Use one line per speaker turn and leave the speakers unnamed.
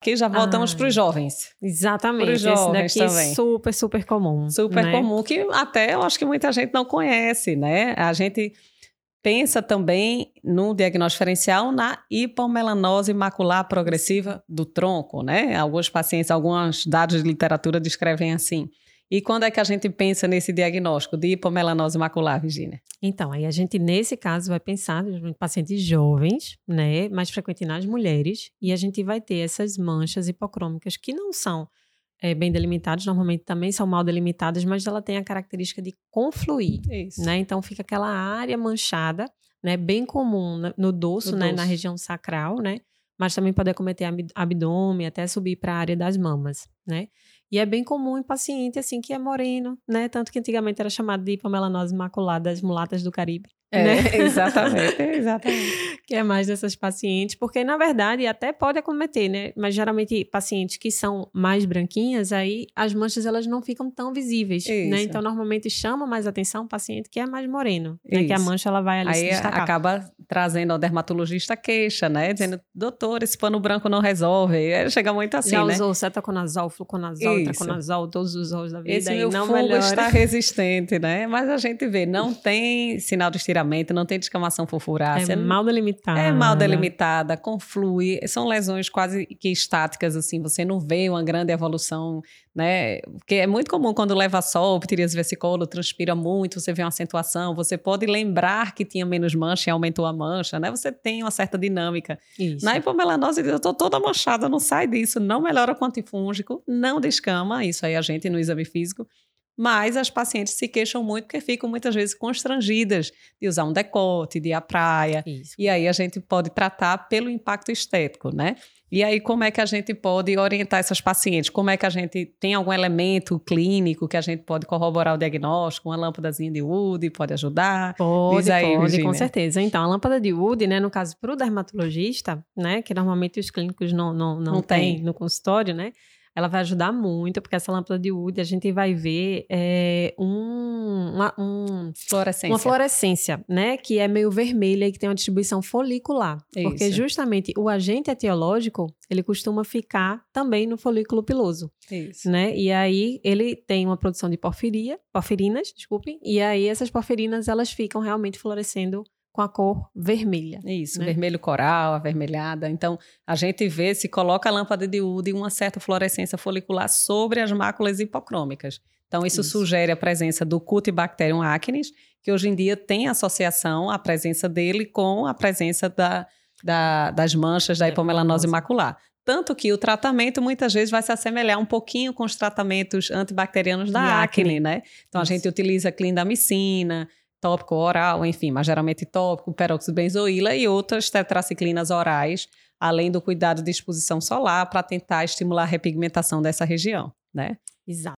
Aqui já voltamos ah, para os jovens.
Exatamente. Os jovens Esse daqui também. super, super comum.
Super né? comum, que até eu acho que muita gente não conhece, né? A gente pensa também no diagnóstico diferencial na hipomelanose macular progressiva do tronco, né? Alguns pacientes, alguns dados de literatura descrevem assim. E quando é que a gente pensa nesse diagnóstico de hipomelanose macular, Virginia?
Então, aí a gente, nesse caso, vai pensar em pacientes jovens, né? Mais frequente nas mulheres, e a gente vai ter essas manchas hipocrômicas que não são é, bem delimitadas, normalmente também são mal delimitadas, mas ela tem a característica de confluir. Isso. Né? Então fica aquela área manchada, né? Bem comum no dorso, no né? Na região sacral, né? Mas também pode acometer abdômen, até subir para a área das mamas, né? E é bem comum em paciente, assim, que é moreno, né? Tanto que antigamente era chamado de hipomelanose maculada das mulatas do Caribe.
É, né? exatamente, exatamente.
que é mais dessas pacientes, porque na verdade até pode acometer, né? Mas geralmente pacientes que são mais branquinhas, aí as manchas elas não ficam tão visíveis, né? Isso. né? Então normalmente chama mais atenção o paciente que é mais moreno, né? Que a mancha ela vai ali aí se destacar.
acaba trazendo ao dermatologista queixa, né? Dizendo, doutor, esse pano branco não resolve. Aí chega muito assim, Já
né? usou cetaconazol, fluconazol, traconazol, todos os olhos da vida
esse
e
não melhora. está resistente, né? Mas a gente vê, não tem sinal de estiramento não tem descamação furfurácea.
É mal delimitada.
É mal delimitada, conflui. São lesões quase que estáticas, assim, você não vê uma grande evolução, né? Porque é muito comum quando leva sol, ptiríase vesicolo, transpira muito, você vê uma acentuação, você pode lembrar que tinha menos mancha e aumentou a mancha, né? Você tem uma certa dinâmica. Isso. Na hipomelanose, eu tô toda manchada, não sai disso, não melhora com antifúngico, não descama, isso aí a gente no exame físico mas as pacientes se queixam muito porque ficam muitas vezes constrangidas de usar um decote, de ir à praia. Isso. E aí a gente pode tratar pelo impacto estético, né? E aí, como é que a gente pode orientar essas pacientes? Como é que a gente tem algum elemento clínico que a gente pode corroborar o diagnóstico? Uma lâmpadazinha de Wood pode ajudar?
Pode, aí, pode, Virginia. com certeza. Então, a lâmpada de Wood, né, no caso, para o dermatologista, né, que normalmente os clínicos não, não, não, não têm tem. no consultório, né? Ela vai ajudar muito, porque essa lâmpada de Wood a gente vai ver é, um, uma, um,
fluorescência.
uma fluorescência, né? Que é meio vermelha e que tem uma distribuição folicular. Isso. Porque justamente o agente etiológico, ele costuma ficar também no folículo piloso. Isso. Né? E aí ele tem uma produção de porfiria, porfirinas, desculpem, e aí essas porfirinas elas ficam realmente fluorescendo com a cor vermelha.
Isso, né? vermelho coral, avermelhada. Então, a gente vê se coloca a lâmpada de Wood uma certa fluorescência folicular sobre as máculas hipocrômicas. Então, isso, isso. sugere a presença do Cutibacterium acnes, que hoje em dia tem associação, a presença dele com a presença da, da, das manchas da hipomelanose macular. Tanto que o tratamento muitas vezes vai se assemelhar um pouquinho com os tratamentos antibacterianos da acne, acne, né? Então, Isso. a gente utiliza clindamicina, tópico oral, enfim, mas geralmente tópico, peróxido benzoíla e outras tetraciclinas orais, além do cuidado de exposição solar para tentar estimular a repigmentação dessa região, né?
Exato.